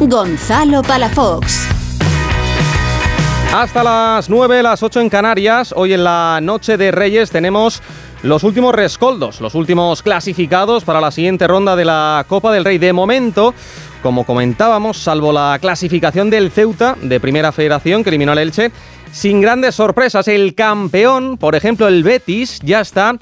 Gonzalo Palafox. Hasta las 9, las 8 en Canarias. Hoy en la Noche de Reyes tenemos los últimos rescoldos, los últimos clasificados para la siguiente ronda de la Copa del Rey. De momento, como comentábamos, salvo la clasificación del Ceuta de Primera Federación que eliminó al Elche, sin grandes sorpresas, el campeón, por ejemplo el Betis, ya está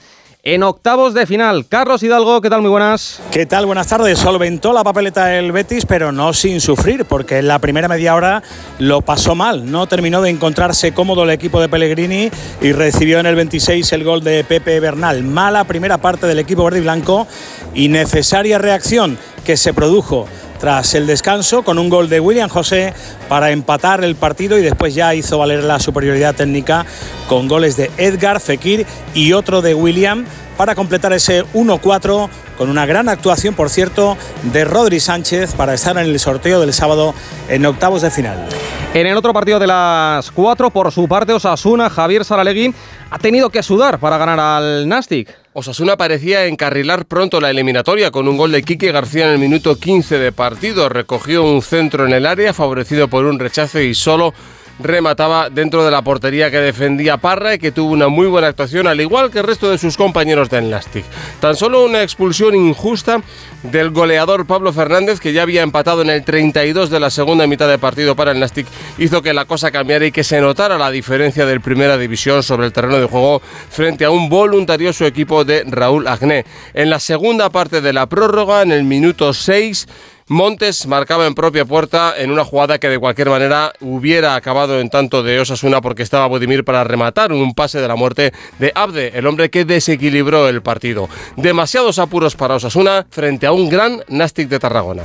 en octavos de final. Carlos Hidalgo, ¿qué tal? Muy buenas. ¿Qué tal? Buenas tardes. Solventó la papeleta el Betis, pero no sin sufrir, porque en la primera media hora lo pasó mal. No terminó de encontrarse cómodo el equipo de Pellegrini y recibió en el 26 el gol de Pepe Bernal. Mala primera parte del equipo verde y blanco y necesaria reacción que se produjo tras el descanso con un gol de William José para empatar el partido y después ya hizo valer la superioridad técnica con goles de Edgar Fekir y otro de William para completar ese 1-4 con una gran actuación, por cierto, de Rodri Sánchez para estar en el sorteo del sábado en octavos de final. En el otro partido de las cuatro, por su parte, Osasuna, Javier Saralegui ha tenido que sudar para ganar al Nastic. Osasuna parecía encarrilar pronto la eliminatoria con un gol de Quique García en el minuto 15 de partido. Recogió un centro en el área favorecido por un rechazo y solo remataba dentro de la portería que defendía Parra y que tuvo una muy buena actuación, al igual que el resto de sus compañeros de Enlastic. Tan solo una expulsión injusta del goleador Pablo Fernández, que ya había empatado en el 32 de la segunda mitad de partido para el Nastic, hizo que la cosa cambiara y que se notara la diferencia del Primera División sobre el terreno de juego frente a un voluntarioso equipo de Raúl Agné. En la segunda parte de la prórroga, en el minuto 6, Montes marcaba en propia puerta en una jugada que de cualquier manera hubiera acabado en tanto de Osasuna porque estaba Budimir para rematar un pase de la muerte de Abde, el hombre que desequilibró el partido. Demasiados apuros para Osasuna frente a un gran Nastic de Tarragona.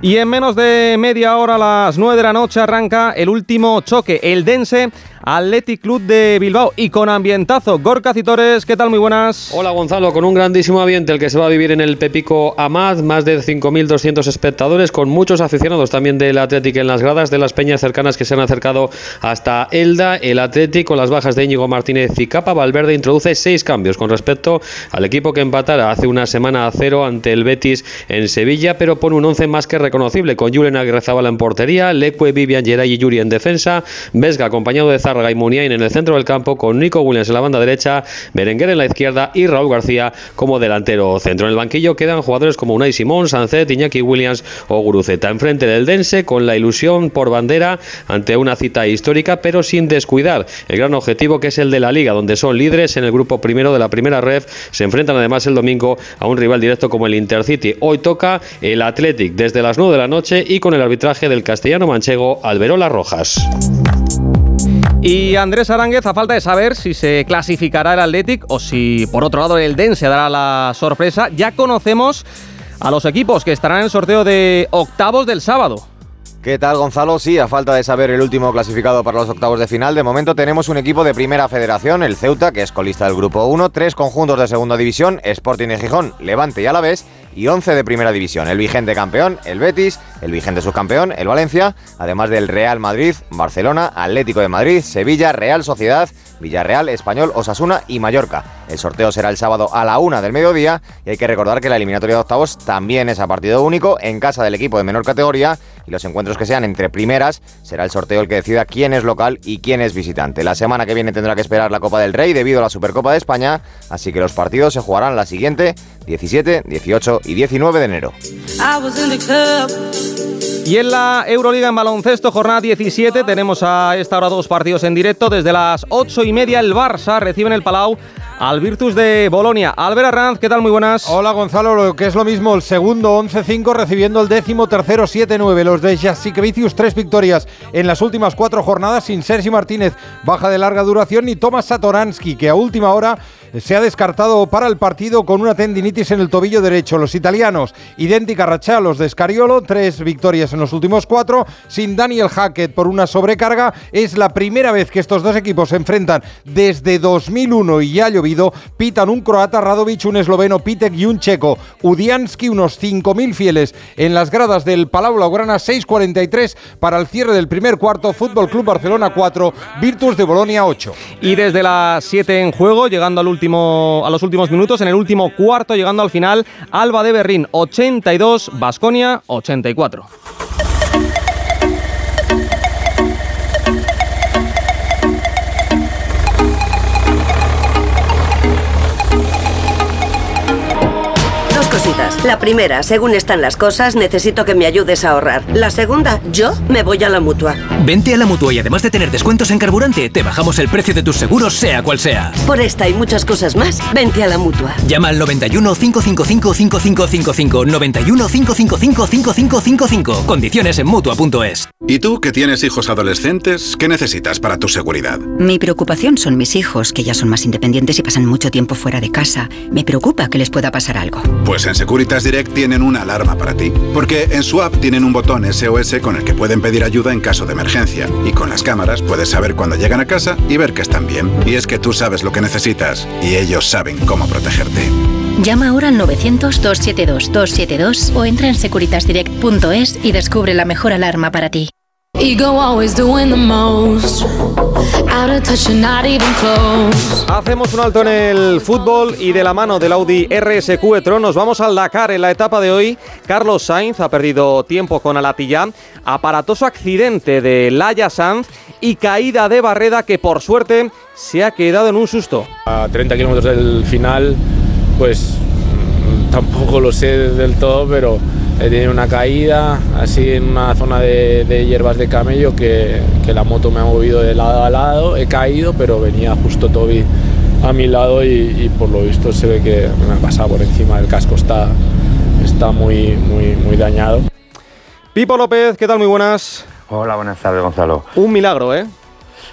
Y en menos de media hora, a las 9 de la noche, arranca el último choque, el Dense Athletic Club de Bilbao y con ambientazo. Gorka Citores, ¿qué tal? Muy buenas. Hola Gonzalo, con un grandísimo ambiente el que se va a vivir en el Pepico Amad, más de 5.200 espectadores, con muchos aficionados también del Athletic en las gradas de las peñas cercanas que se han acercado hasta Elda. El Athletic con las bajas de Íñigo Martínez y Capa Valverde introduce seis cambios con respecto al equipo que empatara hace una semana a cero ante el Betis en Sevilla, pero pone un once más que reconocible con Julen Aguirrezabala en portería, Leque, Vivian Geray y Yuri en defensa, Vesga acompañado de Zárraga y Muniain en el centro del campo con Nico Williams en la banda derecha, Berenguer en la izquierda y Raúl García como delantero centro. En el banquillo quedan jugadores como Unai Simón, Sancet, Iñaki Williams o Guruceta. Enfrente del Dense con la ilusión por bandera ante una cita histórica pero sin descuidar el gran objetivo que es el de la liga donde son líderes en el grupo primero de la primera red. Se enfrentan además el domingo a un rival directo como el Intercity. Hoy toca el Athletic desde las 9 de la noche y con el arbitraje del castellano manchego Alberola Rojas. Y Andrés Aránguez, a falta de saber si se clasificará el Athletic o si por otro lado el Dense dará la sorpresa, ya conocemos a los equipos que estarán en el sorteo de octavos del sábado. ¿Qué tal, Gonzalo? Sí, a falta de saber el último clasificado para los octavos de final, de momento tenemos un equipo de primera federación, el Ceuta, que es colista del grupo 1, tres conjuntos de segunda división, Sporting de Gijón, Levante y Alavés, y 11 de primera división. El vigente campeón, el Betis, el vigente subcampeón, el Valencia, además del Real Madrid, Barcelona, Atlético de Madrid, Sevilla, Real Sociedad, Villarreal, Español, Osasuna y Mallorca. El sorteo será el sábado a la una del mediodía y hay que recordar que la eliminatoria de octavos también es a partido único en casa del equipo de menor categoría y los encuentros que sean entre primeras será el sorteo el que decida quién es local y quién es visitante. La semana que viene tendrá que esperar la Copa del Rey debido a la Supercopa de España, así que los partidos se jugarán la siguiente 17, 18 y 19 de enero. Y en la Euroliga en baloncesto, jornada 17, tenemos a esta hora dos partidos en directo. Desde las 8 y media el Barça recibe en el Palau al Virtus de Bolonia. Albert Arranz, ¿qué tal? Muy buenas. Hola Gonzalo, lo que es lo mismo, el segundo 11-5 recibiendo el décimo tercero 7-9. Los de Jasikevicius, tres victorias en las últimas cuatro jornadas sin Sergi Martínez, baja de larga duración, ni Tomas Satoransky, que a última hora se ha descartado para el partido con una tendinitis en el tobillo derecho. Los italianos, idéntica racha los de Scariolo, tres victorias en los últimos cuatro, sin Daniel Hackett por una sobrecarga. Es la primera vez que estos dos equipos se enfrentan desde 2001 y ya ha llovido. Pitan un croata Radovic, un esloveno Pitek y un checo Udiansky, unos 5.000 fieles en las gradas del Palau Blaugrana, 6.43 para el cierre del primer cuarto. Fútbol Club Barcelona 4, Virtus de Bolonia 8. Y desde las 7 en juego, llegando al a los últimos minutos, en el último cuarto, llegando al final, Alba de Berrín 82, Basconia 84. La primera, según están las cosas, necesito que me ayudes a ahorrar. La segunda, yo me voy a la mutua. Vente a la mutua y además de tener descuentos en carburante, te bajamos el precio de tus seguros, sea cual sea. Por esta y muchas cosas más, vente a la mutua. Llama al 91 555 5555 91 555 5555. Condiciones en mutua.es. ¿Y tú que tienes hijos adolescentes, qué necesitas para tu seguridad? Mi preocupación son mis hijos, que ya son más independientes y pasan mucho tiempo fuera de casa. Me preocupa que les pueda pasar algo. Pues en Securitas Direct tienen una alarma para ti. Porque en su app tienen un botón SOS con el que pueden pedir ayuda en caso de emergencia. Y con las cámaras puedes saber cuando llegan a casa y ver que están bien. Y es que tú sabes lo que necesitas y ellos saben cómo protegerte. Llama ahora al 900-272-272 o entra en securitasdirect.es y descubre la mejor alarma para ti. Hacemos un alto en el fútbol y de la mano del Audi RSQ e-tron nos vamos al Dakar en la etapa de hoy. Carlos Sainz ha perdido tiempo con Alatilla, aparatoso accidente de Laya Sanz y caída de Barreda que por suerte se ha quedado en un susto. A 30 kilómetros del final, pues mm, tampoco lo sé del todo, pero he tenido una caída así en una zona de, hierbas de camello que, la moto me ha movido de lado a lado, he caído, pero venía justo Toby a mi lado y, por lo visto se ve que me ha pasado por encima del casco, está, está muy, muy, muy dañado. Pipo López, ¿qué tal? Muy buenas. Hola, buenas tardes, Gonzalo. Un milagro, ¿eh?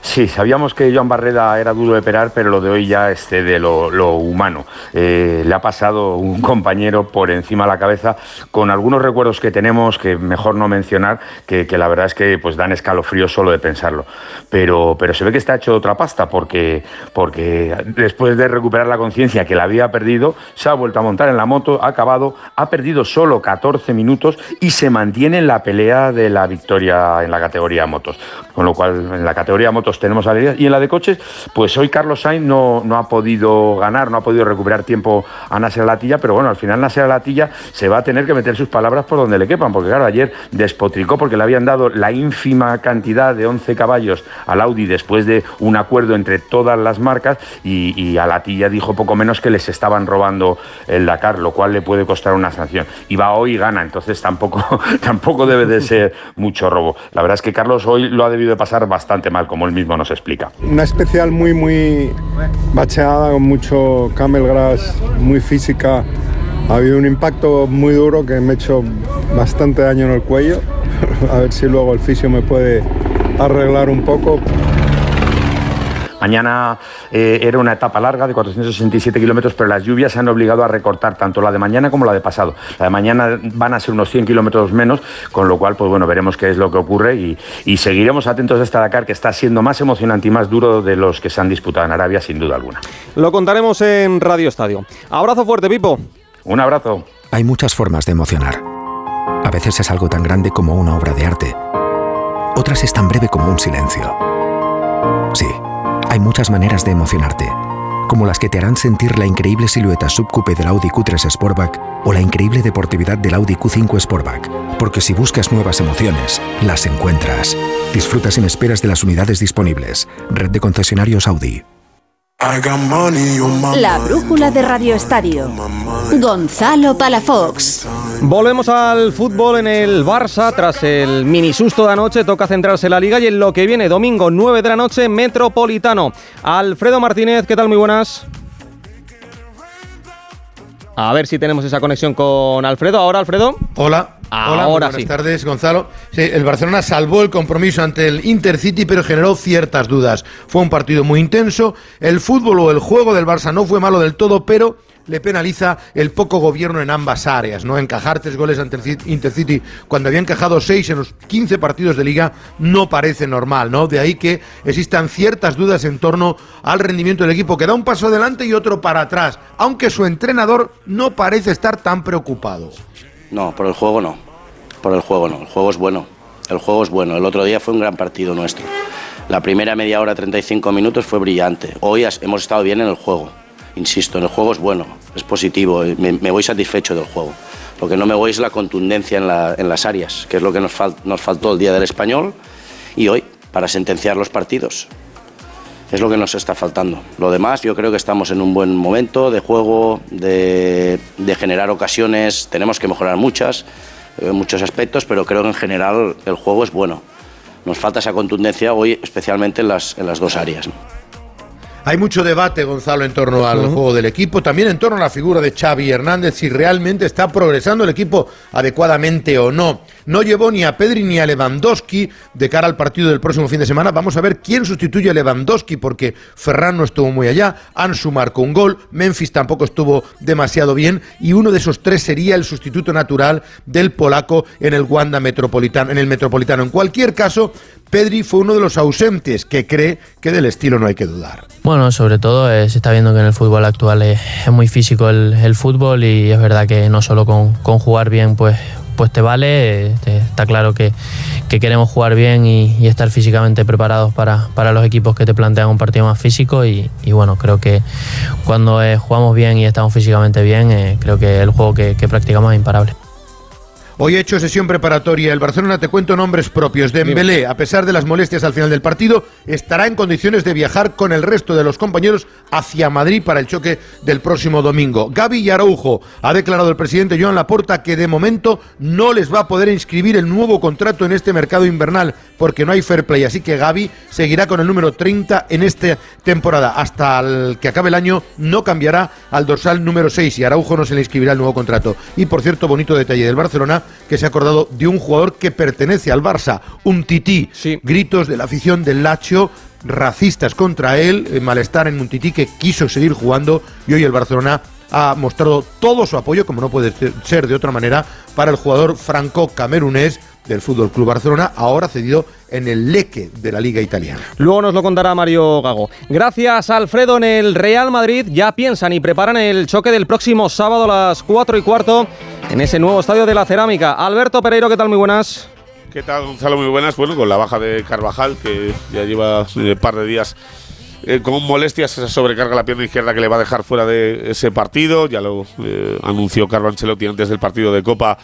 Sí, sabíamos que Joan Barreda era duro de operar, pero lo de hoy ya este de lo, humano. Eh, le ha pasado un compañero por encima de la cabeza con algunos recuerdos que tenemos que mejor no mencionar, que, la verdad es que pues dan escalofrío solo de pensarlo. Pero, pero se ve que está hecho otra pasta porque, porque después de recuperar la conciencia que la había perdido, se ha vuelto a montar en la moto, ha acabado, ha perdido solo 14 minutos y se mantiene en la pelea de la victoria en la categoría motos. Con lo cual, en la categoría motos tenemos alegrías. Y en la de coches, pues hoy Carlos Sainz no, no ha podido ganar, no ha podido recuperar tiempo a Nasser Latilla, pero bueno, al final Nasser Latilla se va a tener que meter sus palabras por donde le quepan, porque claro, ayer despotricó porque le habían dado la ínfima cantidad de 11 caballos al Audi después de un acuerdo entre todas las marcas y, a Latilla dijo poco menos que les estaban robando el Dakar, lo cual le puede costar una sanción. Y va hoy y gana, entonces tampoco, tampoco debe de ser mucho robo. La verdad es que Carlos hoy lo ha debido de pasar bastante mal, como él mismo nos explica. Una especial muy, muy bacheada, con mucho camel grass, muy física. Ha habido un impacto muy duro que me ha hecho bastante daño en el cuello. A ver si luego el fisio me puede arreglar un poco. Mañana eh, era una etapa larga de 467 kilómetros, pero las lluvias se han obligado a recortar tanto la de mañana como la de pasado. La de mañana van a ser unos 100 kilómetros menos, con lo cual, pues bueno, veremos qué es lo que ocurre y, seguiremos atentos a esta Dakar, que está siendo más emocionante y más duro de los que se han disputado en Arabia, sin duda alguna. Lo contaremos en Radio Estadio. Abrazo fuerte, Pipo. Un abrazo. Hay muchas formas de emocionar. A veces es algo tan grande como una obra de arte. Otras es tan breve como un silencio. Muchas maneras de emocionarte, como las que te harán sentir la increíble silueta subcoupe del Audi Q3 Sportback o la increíble deportividad del Audi Q5 Sportback, porque si buscas nuevas emociones, las encuentras. Disfruta sin esperas de las unidades disponibles. Red de concesionarios Audi. La brújula de Radio Estadio. Gonzalo Palafox. Volvemos al fútbol en el Barça. Tras el mini susto de anoche, toca centrarse en la liga y en lo que viene, domingo 9 de la noche, Metropolitano. Alfredo Martínez, ¿qué tal? Muy buenas. A ver si tenemos esa conexión con Alfredo. Ahora, Alfredo. Hola. Hola, buenas tardes, Gonzalo. Sí, el Barcelona salvó el compromiso ante el Intercity, pero generó ciertas dudas. Fue un partido muy intenso. El fútbol o el juego del Barça no fue malo del todo, pero le penaliza el poco gobierno en ambas áreas, ¿no? Encajar tres goles ante el Intercity cuando había encajado seis en los 15 partidos de liga no parece normal, ¿no? De ahí que existan ciertas dudas en torno al rendimiento del equipo, que da un paso adelante y otro para atrás, aunque su entrenador no parece estar tan preocupado. No, por el juego no. Por el juego no. El juego es bueno. El juego es bueno. El otro día fue un gran partido nuestro. La primera media hora, 35 minutos, fue brillante. Hoy hemos estado bien en el juego. Insisto, en el juego es bueno, es positivo. Me, voy satisfecho del juego. Lo que no me voy es la contundencia en, las áreas, que es lo que nos, nos faltó el día del español y hoy para sentenciar los partidos. Es lo que nos está faltando. Lo demás, yo creo que estamos en un buen momento de juego, de, de generar ocasiones. Tenemos que mejorar muchas, en muchos aspectos, pero creo que en general el juego es bueno. Nos falta esa contundencia hoy, especialmente en las, en las dos áreas. Hay mucho debate, Gonzalo, en torno al juego del equipo, también en torno a la figura de Xavi Hernández, si realmente está progresando el equipo adecuadamente o no. No llevó ni a Pedri ni a Lewandowski de cara al partido del próximo fin de semana. Vamos a ver quién sustituye a Lewandowski, porque Ferran no estuvo muy allá, Ansu marcó un gol, Memphis tampoco estuvo demasiado bien, y uno de esos tres sería el sustituto natural del polaco en el Wanda Metropolitano, en el Metropolitano. En cualquier caso, Pedri fue uno de los ausentes que cree que del estilo no hay que dudar. Bueno, sobre todo eh, se está viendo que en el fútbol actual es, muy físico el, el, fútbol y es verdad que no solo con, con jugar bien pues, pues te vale, eh, está claro que, que, queremos jugar bien y, estar físicamente preparados para, los equipos que te plantean un partido más físico y, bueno, creo que cuando eh, jugamos bien y estamos físicamente bien, eh, creo que el juego que practicamos es imparable. Hoy he hecho sesión preparatoria. El Barcelona, te cuento nombres propios. Dembélé, a pesar de las molestias al final del partido, estará en condiciones de viajar con el resto de los compañeros hacia Madrid para el choque del próximo domingo. Gaby y Araujo, ha declarado el presidente Joan Laporta que de momento no les va a poder inscribir el nuevo contrato en este mercado invernal porque no hay fair play. Así que Gaby seguirá con el número 30 en esta temporada. Hasta el que acabe el año no cambiará al dorsal número 6 y Araujo no se le inscribirá el nuevo contrato. Y por cierto, bonito detalle del Barcelona que se ha acordado de un jugador que pertenece al Barça, un tití. Sí. Gritos de la afición del Lacho, racistas contra él, eh, malestar en un tití que quiso seguir jugando y hoy el Barcelona ha mostrado todo su apoyo, como no puede ser de otra manera, para el jugador franco-camerunés del Fútbol Club Barcelona, ahora cedido en el leque de la Liga Italiana. Luego nos lo contará Mario Gago. Gracias, Alfredo. En el Real Madrid ya piensan y preparan el choque del próximo sábado a las 4 y cuarto en ese nuevo estadio de la Cerámica. Alberto Pereiro, ¿qué tal? Muy buenas. ¿Qué tal, Gonzalo? Muy buenas. Bueno, con la baja de Carvajal, que ya lleva un par de días eh, con molestias, esa sobrecarga la pierna izquierda que le va a dejar fuera de ese partido. Ya lo eh, anunció Carlo Ancelotti antes del partido de Copa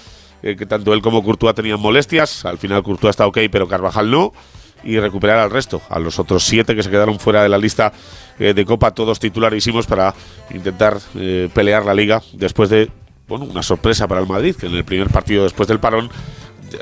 eh, que tanto él como Courtois tenían molestias. Al final Courtois está ok, pero Carvajal no. Y recuperar al resto, a los otros siete que se quedaron fuera de la lista eh, de Copa, todos titularísimos para intentar pelear la liga después de bueno, una sorpresa para el Madrid, que en el primer partido después del parón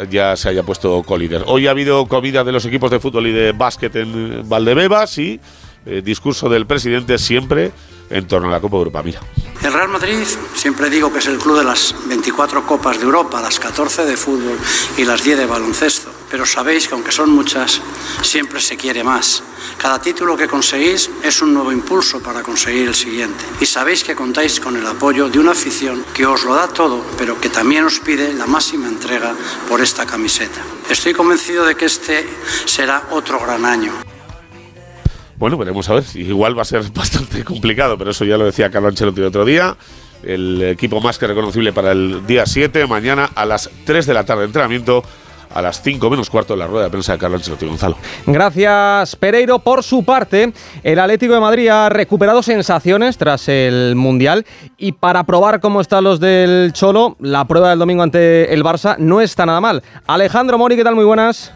ya se haya puesto colíder. Hoy ha habido comida de los equipos de fútbol y de básquet en Valdebebas y eh, discurso del presidente siempre en torno a la Copa Europa. Mira. El Real Madrid, siempre digo que es el club de las 24 Copas de Europa, las 14 de fútbol y las 10 de baloncesto. Pero sabéis que aunque son muchas, siempre se quiere más. Cada título que conseguís es un nuevo impulso para conseguir el siguiente. Y sabéis que contáis con el apoyo de una afición que os lo da todo, pero que también os pide la máxima entrega por esta camiseta. Estoy convencido de que este será otro gran año. Bueno, veremos a ver. Igual va a ser bastante complicado, pero eso ya lo decía Carlo Ancelotti el otro día. El equipo más que reconocible para el día 7, mañana a las 3 de la tarde de entrenamiento a las 5 menos cuarto de la rueda de prensa de Carlos Ancelotti Gonzalo. Gracias, Pereiro. Por su parte, el Atlético de Madrid ha recuperado sensaciones tras el Mundial y para probar cómo están los del Cholo, la prueba del domingo ante el Barça no está nada mal. Alejandro Mori, ¿qué tal? Muy buenas.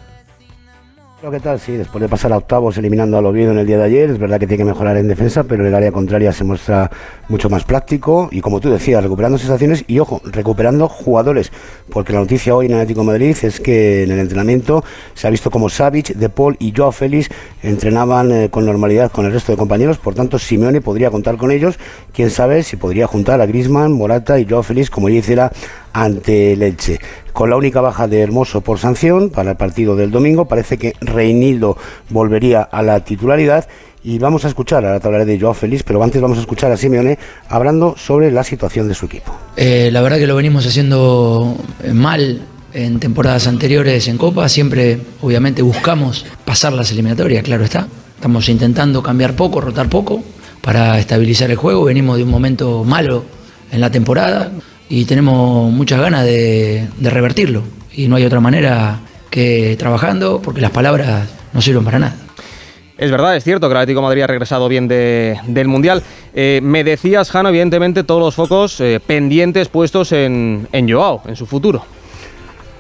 ¿Qué tal? Sí, después de pasar a octavos eliminando al Oviedo en el día de ayer, es verdad que tiene que mejorar en defensa, pero en el área contraria se muestra mucho más práctico y como tú decías, recuperando sensaciones y ojo, recuperando jugadores, porque la noticia hoy en Atlético Madrid es que en el entrenamiento se ha visto como Savic, De Paul y Joao Félix entrenaban eh, con normalidad con el resto de compañeros, por tanto Simeone podría contar con ellos, quién sabe si podría juntar a Griezmann, Morata y Joao Félix como ya hiciera ante el Elche. Con la única baja de Hermoso por sanción para el partido del domingo, parece que Reinildo volvería a la titularidad y vamos a escuchar, ahora te hablaré de Joao Félix, pero antes vamos a escuchar a Simeone hablando sobre la situación de su equipo. Eh, la verdad que lo venimos haciendo mal en temporadas anteriores en Copa, siempre obviamente buscamos pasar las eliminatorias, claro está. Estamos intentando cambiar poco, rotar poco para estabilizar el juego, venimos de un momento malo en la temporada y tenemos muchas ganas de, de, revertirlo. Y no hay otra manera que trabajando, porque las palabras no sirven para nada. Es verdad, es cierto que el Atlético de Madrid ha regresado bien de, del Mundial. Eh, me decías, Jano, evidentemente todos los focos eh, pendientes puestos en, en Joao, en su futuro.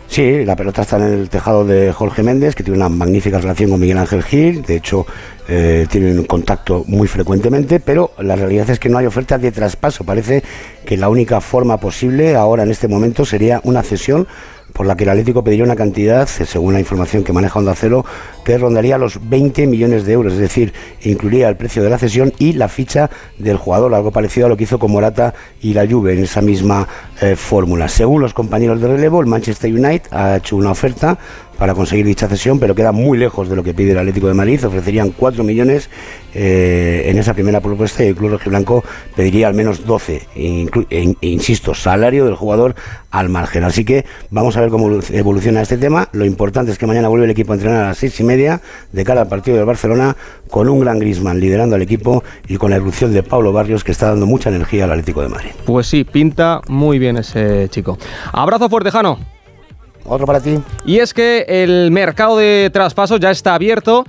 Sí, la pelota está en el tejado de Jorge Méndez, que tiene una magnífica relación con Miguel Ángel Gil. De hecho, eh, tienen contacto muy frecuentemente, pero la realidad es que no hay oferta de traspaso. Parece que la única forma posible ahora en este momento sería una cesión por la que el Atlético pediría una cantidad, según la información que maneja Onda Cero, que rondaría los 20 millones de euros, es decir, incluiría el precio de la cesión y la ficha del jugador, algo parecido a lo que hizo con Morata y la Juve en esa misma eh, fórmula. Según los compañeros de relevo, el Manchester United ha hecho una oferta para conseguir dicha cesión, pero queda muy lejos de lo que pide el Atlético de Madrid. Ofrecerían 4 millones eh, en esa primera propuesta y el Club Rojiblanco pediría al menos 12. E, insisto, salario del jugador al margen. Así que vamos a ver cómo evoluciona este tema. Lo importante es que mañana vuelve el equipo a entrenar a las seis y media de cara al partido del Barcelona con un gran Grisman liderando al equipo y con la erupción de Pablo Barrios que está dando mucha energía al Atlético de Madrid. Pues sí, pinta muy bien ese chico. Abrazo fuerte, Jano. Otro para ti. Y es que el mercado de traspasos ya está abierto,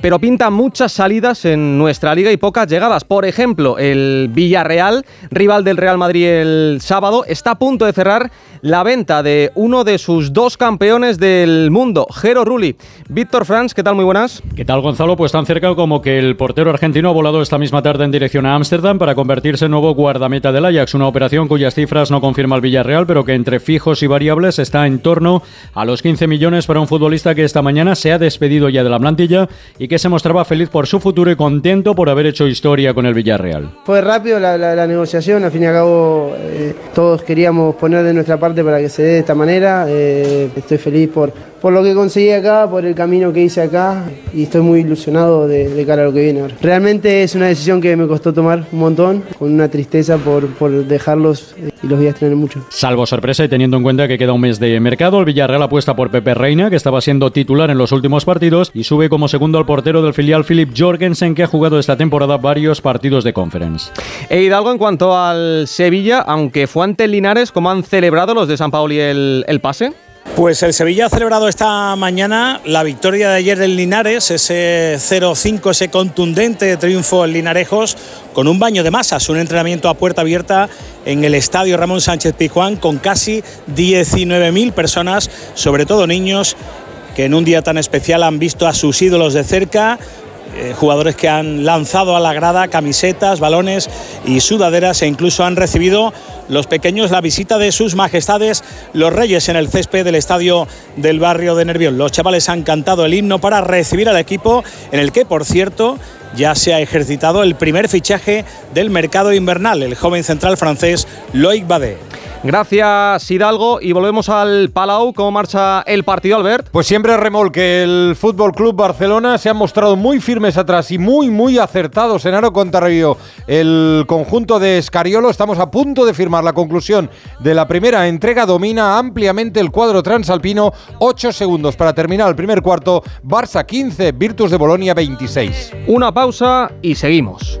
pero pinta muchas salidas en nuestra liga y pocas llegadas. Por ejemplo, el Villarreal, rival del Real Madrid el sábado, está a punto de cerrar la venta de uno de sus dos campeones del mundo, Jero Rulli. Víctor Franz, ¿qué tal? Muy buenas. ¿Qué tal, Gonzalo? Pues tan cerca como que el portero argentino ha volado esta misma tarde en dirección a Ámsterdam para convertirse en nuevo guardameta del Ajax, una operación cuyas cifras no confirma el Villarreal, pero que entre fijos y variables está en torno a los 15 millones para un futbolista que esta mañana se ha despedido ya de la plantilla y que se mostraba feliz por su futuro y contento por haber hecho historia con el Villarreal. Fue rápido la, negociación, al fin y al cabo eh, todos queríamos poner de nuestra parte para que se dé de esta manera. Eh, estoy feliz por, por lo que conseguí acá, por el camino que hice acá y estoy muy ilusionado de, cara a lo que viene ahora. Realmente es una decisión que me costó tomar un montón, con una tristeza por, por dejarlos y los voy a extrañar mucho. Salvo sorpresa y teniendo en cuenta que queda un mes de mercado, el Villarreal apuesta por Pepe Reina, que estaba siendo titular en los últimos partidos, y sube como segundo al portero del filial Philip Jorgensen, que ha jugado esta temporada varios partidos de conference. E Hidalgo, en cuanto al Sevilla, aunque fue ante Linares, ¿cómo han celebrado los de San Pauli el, el pase? Pues el Sevilla ha celebrado esta mañana la victoria de ayer del Linares, ese 0-5, ese contundente triunfo en Linarejos, con un baño de masas, un entrenamiento a puerta abierta en el estadio Ramón Sánchez Pizjuán, con casi 19.000 personas, sobre todo niños, que en un día tan especial han visto a sus ídolos de cerca, eh, jugadores que han lanzado a la grada camisetas, balones y sudaderas e incluso han recibido los pequeños la visita de sus majestades los reyes en el césped del estadio del barrio de Nervión. Los chavales han cantado el himno para recibir al equipo en el que, por cierto, ya se ha ejercitado el primer fichaje del mercado invernal, el joven central francés Loic Badé. Gracias Hidalgo y volvemos al Palau. ¿Cómo marcha el partido, Albert? Pues siempre remolque. El Fútbol Club Barcelona se ha mostrado muy firmes atrás y muy, muy acertados en Aro contra Río. El conjunto de Escariolo, estamos a punto de firmar la conclusión de la primera entrega. Domina ampliamente el cuadro transalpino. 8 segundos para terminar el primer cuarto. Barça 15, Virtus de Bolonia 26. Una pausa y seguimos.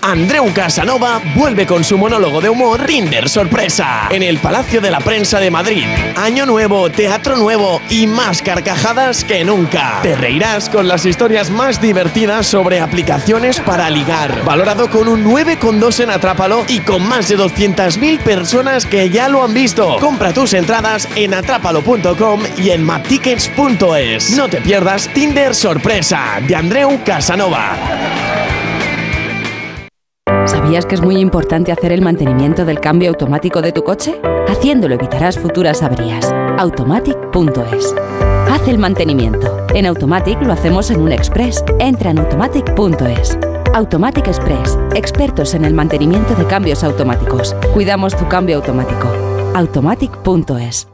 Andreu Casanova vuelve con su monólogo de humor Tinder Sorpresa en el Palacio de la Prensa de Madrid. Año nuevo, teatro nuevo y más carcajadas que nunca. Te reirás con las historias más divertidas sobre aplicaciones para ligar. Valorado con un 9,2 en Atrápalo y con más de 200.000 personas que ya lo han visto. Compra tus entradas en atrápalo.com y en maptickets.es. No te pierdas Tinder Sorpresa de Andreu Casanova. ¿Sabías que es muy importante hacer el mantenimiento del cambio automático de tu coche? Haciéndolo evitarás futuras averías. Automatic.es. Haz el mantenimiento. En Automatic lo hacemos en un express. Entra en automatic.es. Automatic Express. Expertos en el mantenimiento de cambios automáticos. Cuidamos tu cambio automático. Automatic.es.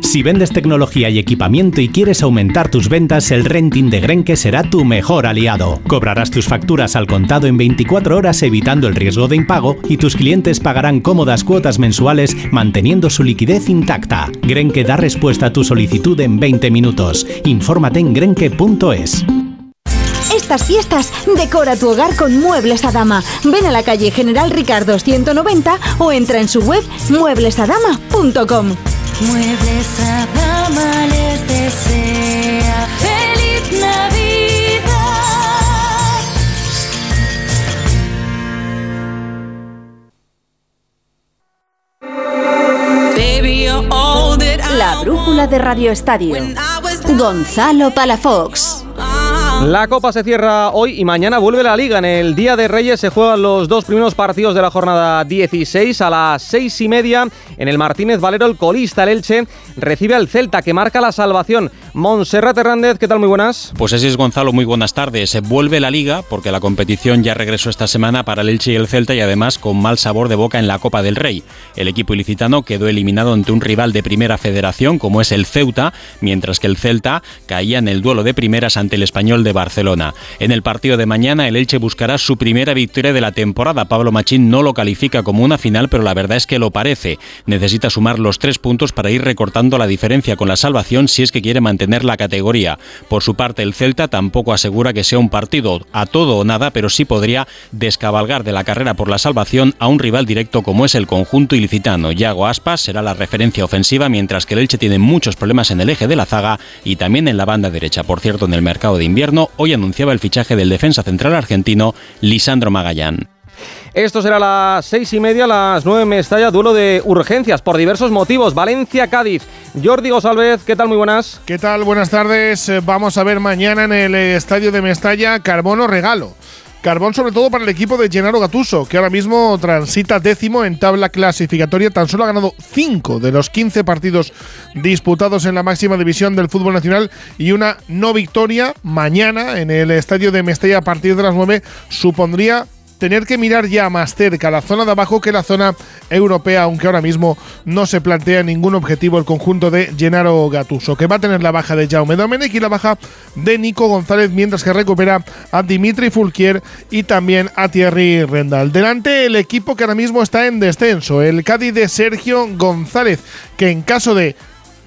Si vendes tecnología y equipamiento y quieres aumentar tus ventas, el renting de Grenke será tu mejor aliado. Cobrarás tus facturas al contado en 24 horas evitando el riesgo de impago y tus clientes pagarán cómodas cuotas mensuales manteniendo su liquidez intacta. Grenke da respuesta a tu solicitud en 20 minutos. Infórmate en grenke.es. Estas fiestas, decora tu hogar con Muebles a Dama. Ven a la calle General Ricardo 190 o entra en su web mueblesadama.com. Muebles a Dama les desea feliz Navidad. La brújula de Radio Estadio. Gonzalo Palafox. La Copa se cierra hoy y mañana vuelve la Liga. En el Día de Reyes se juegan los dos primeros partidos de la jornada 16 a las seis y media. En el Martínez Valero, el colista, el Elche, recibe al Celta que marca la salvación. Montserrat Hernández, ¿qué tal? Muy buenas. Pues así es, Gonzalo, muy buenas tardes. Se vuelve la Liga porque la competición ya regresó esta semana para el Elche y el Celta y además con mal sabor de boca en la Copa del Rey. El equipo ilicitano quedó eliminado ante un rival de primera federación como es el Ceuta, mientras que el Celta caía en el duelo de primeras ante el español de Barcelona. En el partido de mañana, el Elche buscará su primera victoria de la temporada. Pablo Machín no lo califica como una final, pero la verdad es que lo parece. Necesita sumar los tres puntos para ir recortando la diferencia con la salvación si es que quiere mantener la categoría. Por su parte, el Celta tampoco asegura que sea un partido a todo o nada, pero sí podría descabalgar de la carrera por la salvación a un rival directo como es el conjunto ilicitano. Yago Aspas será la referencia ofensiva, mientras que el Elche tiene muchos problemas en el eje de la zaga y también en la banda derecha. Por cierto, en el mercado de invierno, hoy anunciaba el fichaje del defensa central argentino Lisandro Magallán. Esto será a las seis y media, las nueve Mestalla, duelo de urgencias por diversos motivos. Valencia-Cádiz. Jordi Gosalvez, ¿qué tal? Muy buenas. ¿Qué tal? Buenas tardes. Eh, Vamos a ver mañana en el eh, estadio de Mestalla Carbono Regalo. Carbón sobre todo para el equipo de Gennaro Gatuso, que ahora mismo transita décimo en tabla clasificatoria. Tan solo ha ganado 5 de los 15 partidos disputados en la máxima división del fútbol nacional y una no victoria mañana en el estadio de Mestalla a partir de las 9 supondría tener que mirar ya más cerca la zona de abajo que la zona europea, aunque ahora mismo no se plantea ningún objetivo el conjunto de Gennaro Gatuso, que va a tener la baja de Jaume Domenech y la baja de Nico González, mientras que recupera a Dimitri Fulquier y también a Thierry Rendal. Delante el equipo que ahora mismo está en descenso, el Cádiz de Sergio González, que en caso de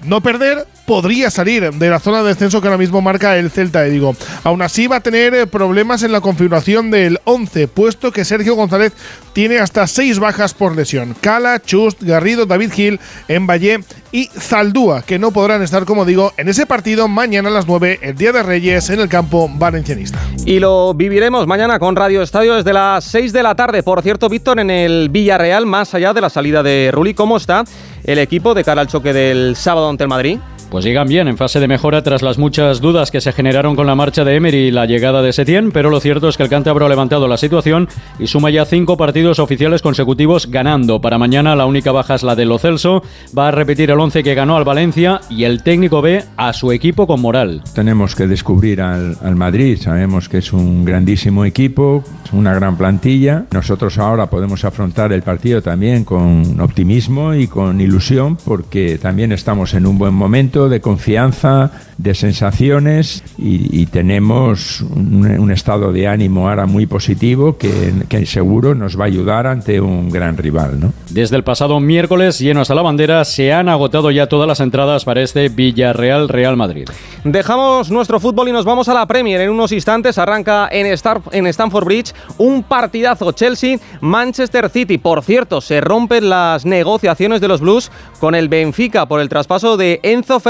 no perder, podría salir de la zona de descenso que ahora mismo marca el Celta de Vigo. Aún así va a tener eh, problemas en la configuración del 11, puesto que Sergio González tiene hasta 6 bajas por lesión. Cala, Chust, Garrido, David Gil, Valle y Zaldúa, que no podrán estar, como digo, en ese partido mañana a las 9, el Día de Reyes, en el campo valencianista. Y lo viviremos mañana con Radio Estadio desde las 6 de la tarde. Por cierto, Víctor, en el Villarreal, más allá de la salida de Rulli, ¿cómo está el equipo de cara al choque del sábado ante el Madrid? Pues llegan bien en fase de mejora tras las muchas dudas que se generaron con la marcha de Emery y la llegada de Setién, pero lo cierto es que el cántabro ha levantado la situación y suma ya cinco partidos oficiales consecutivos ganando. Para mañana la única baja es la de Lo Celso, va a repetir el 11 que ganó al Valencia y el técnico ve a su equipo con moral. Tenemos que descubrir al Madrid, sabemos que es un grandísimo equipo, una gran plantilla. Nosotros ahora podemos afrontar el partido también con optimismo y con ilusión porque también estamos en un buen momento de confianza, de sensaciones y, y tenemos un, un estado de ánimo ahora muy positivo que, que seguro nos va a ayudar ante un gran rival. ¿no? Desde el pasado miércoles, lleno hasta la bandera, se han agotado ya todas las entradas para este Villarreal-Real Madrid. Dejamos nuestro fútbol y nos vamos a la Premier. En unos instantes arranca en, Star, en Stamford Bridge un partidazo Chelsea-Manchester City. Por cierto, se rompen las negociaciones de los Blues con el Benfica por el traspaso de Enzo Fernández.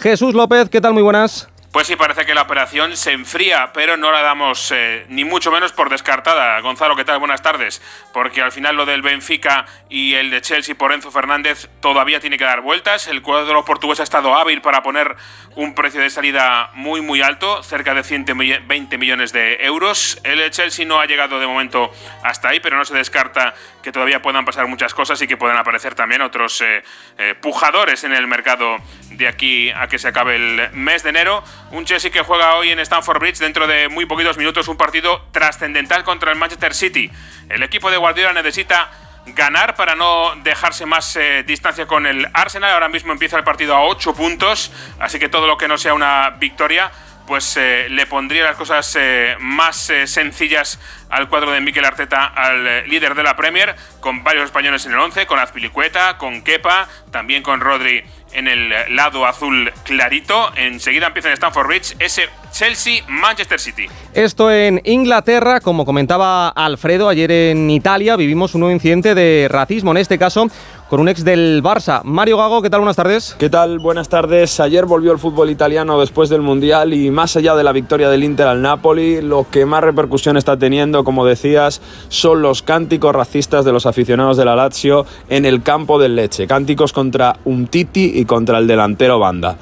Jesús López, ¿qué tal? Muy buenas. Pues sí, parece que la operación se enfría, pero no la damos eh, ni mucho menos por descartada. Gonzalo, ¿qué tal? Buenas tardes. Porque al final lo del Benfica y el de Chelsea por Enzo Fernández todavía tiene que dar vueltas. El cuadro portugués ha estado hábil para poner un precio de salida muy, muy alto, cerca de 120 millones de euros. El de Chelsea no ha llegado de momento hasta ahí, pero no se descarta que todavía puedan pasar muchas cosas y que puedan aparecer también otros eh, eh, pujadores en el mercado de aquí a que se acabe el mes de enero. Un Chelsea que juega hoy en Stamford Bridge dentro de muy poquitos minutos un partido trascendental contra el Manchester City. El equipo de Guardiola necesita ganar para no dejarse más eh, distancia con el Arsenal. Ahora mismo empieza el partido a 8 puntos, así que todo lo que no sea una victoria pues eh, le pondría las cosas eh, más eh, sencillas al cuadro de Mikel Arteta, al líder de la Premier, con varios españoles en el 11, con Azpilicueta, con Kepa, también con Rodri en el lado azul clarito. Enseguida empieza en Stamford Bridge ese Chelsea-Manchester City. Esto en Inglaterra, como comentaba Alfredo, ayer en Italia vivimos un nuevo incidente de racismo, en este caso con un ex del Barça. Mario Gago, ¿qué tal? Buenas tardes. ¿Qué tal? Buenas tardes. Ayer volvió el fútbol italiano después del Mundial y más allá de la victoria del Inter al Napoli, lo que más repercusión está teniendo, como decías, son los cánticos racistas de los aficionados de la Lazio en el campo del Leche. Cánticos contra Umtiti y contra el delantero Banda.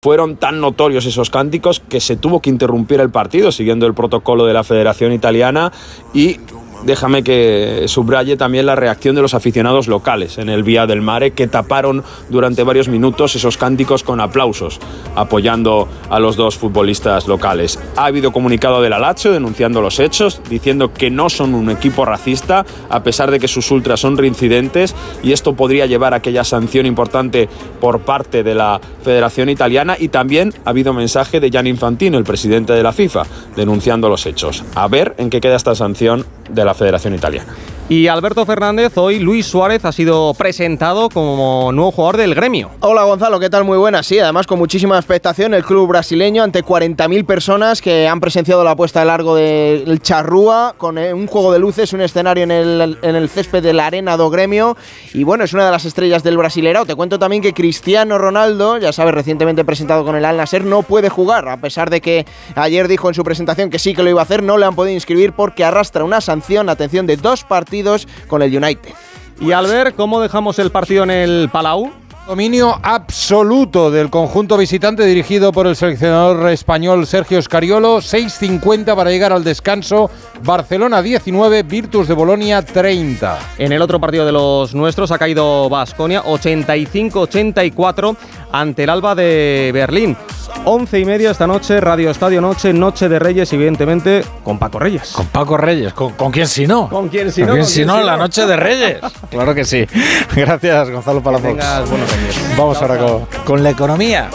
Fueron tan notorios esos cánticos que se tuvo que interrumpir el partido siguiendo el protocolo de la Federación Italiana y déjame que subraye también la reacción de los aficionados locales en el Vía del Mare que taparon durante varios minutos esos cánticos con aplausos apoyando a los dos futbolistas locales. Ha habido comunicado de la Lazio denunciando los hechos, diciendo que no son un equipo racista a pesar de que sus ultras son reincidentes y esto podría llevar a aquella sanción importante por parte de la Federación Italiana y también ha habido mensaje de Gianni Infantino, el presidente de la FIFA, denunciando los hechos. A ver en qué queda esta sanción de la Federación Italiana. Y Alberto Fernández, hoy Luis Suárez ha sido presentado como nuevo jugador del gremio. Hola Gonzalo, ¿qué tal? Muy buenas. Sí, además con muchísima expectación el club brasileño ante 40.000 personas que han presenciado la puesta de largo del Charrúa con eh, un juego de luces, un escenario en el, en el césped de la Arena do Gremio. Y bueno, es una de las estrellas del Brasileirao. Te cuento también que Cristiano Ronaldo, ya sabes, recientemente presentado con el Al Nasser, no puede jugar. A pesar de que ayer dijo en su presentación que sí que lo iba a hacer, no le han podido inscribir porque arrastra una sanción, atención, de dos partidos con el United. Y al ver cómo dejamos el partido en el Palau. Dominio absoluto del conjunto visitante dirigido por el seleccionador español Sergio Scariolo. 6.50 para llegar al descanso. Barcelona 19, Virtus de Bolonia 30. En el otro partido de los nuestros ha caído Basconia 85-84 ante el Alba de Berlín. 11 y media esta noche, Radio Estadio Noche, Noche de Reyes, evidentemente, con Paco Reyes. Con Paco Reyes, ¿con, con quién si no? ¿Con quién si ¿Con no? quién ¿Con si quién no? si La no? noche de Reyes. Claro que sí. Gracias, Gonzalo Palafox. tengas buenos reyes. Vamos ahora con, con la economía.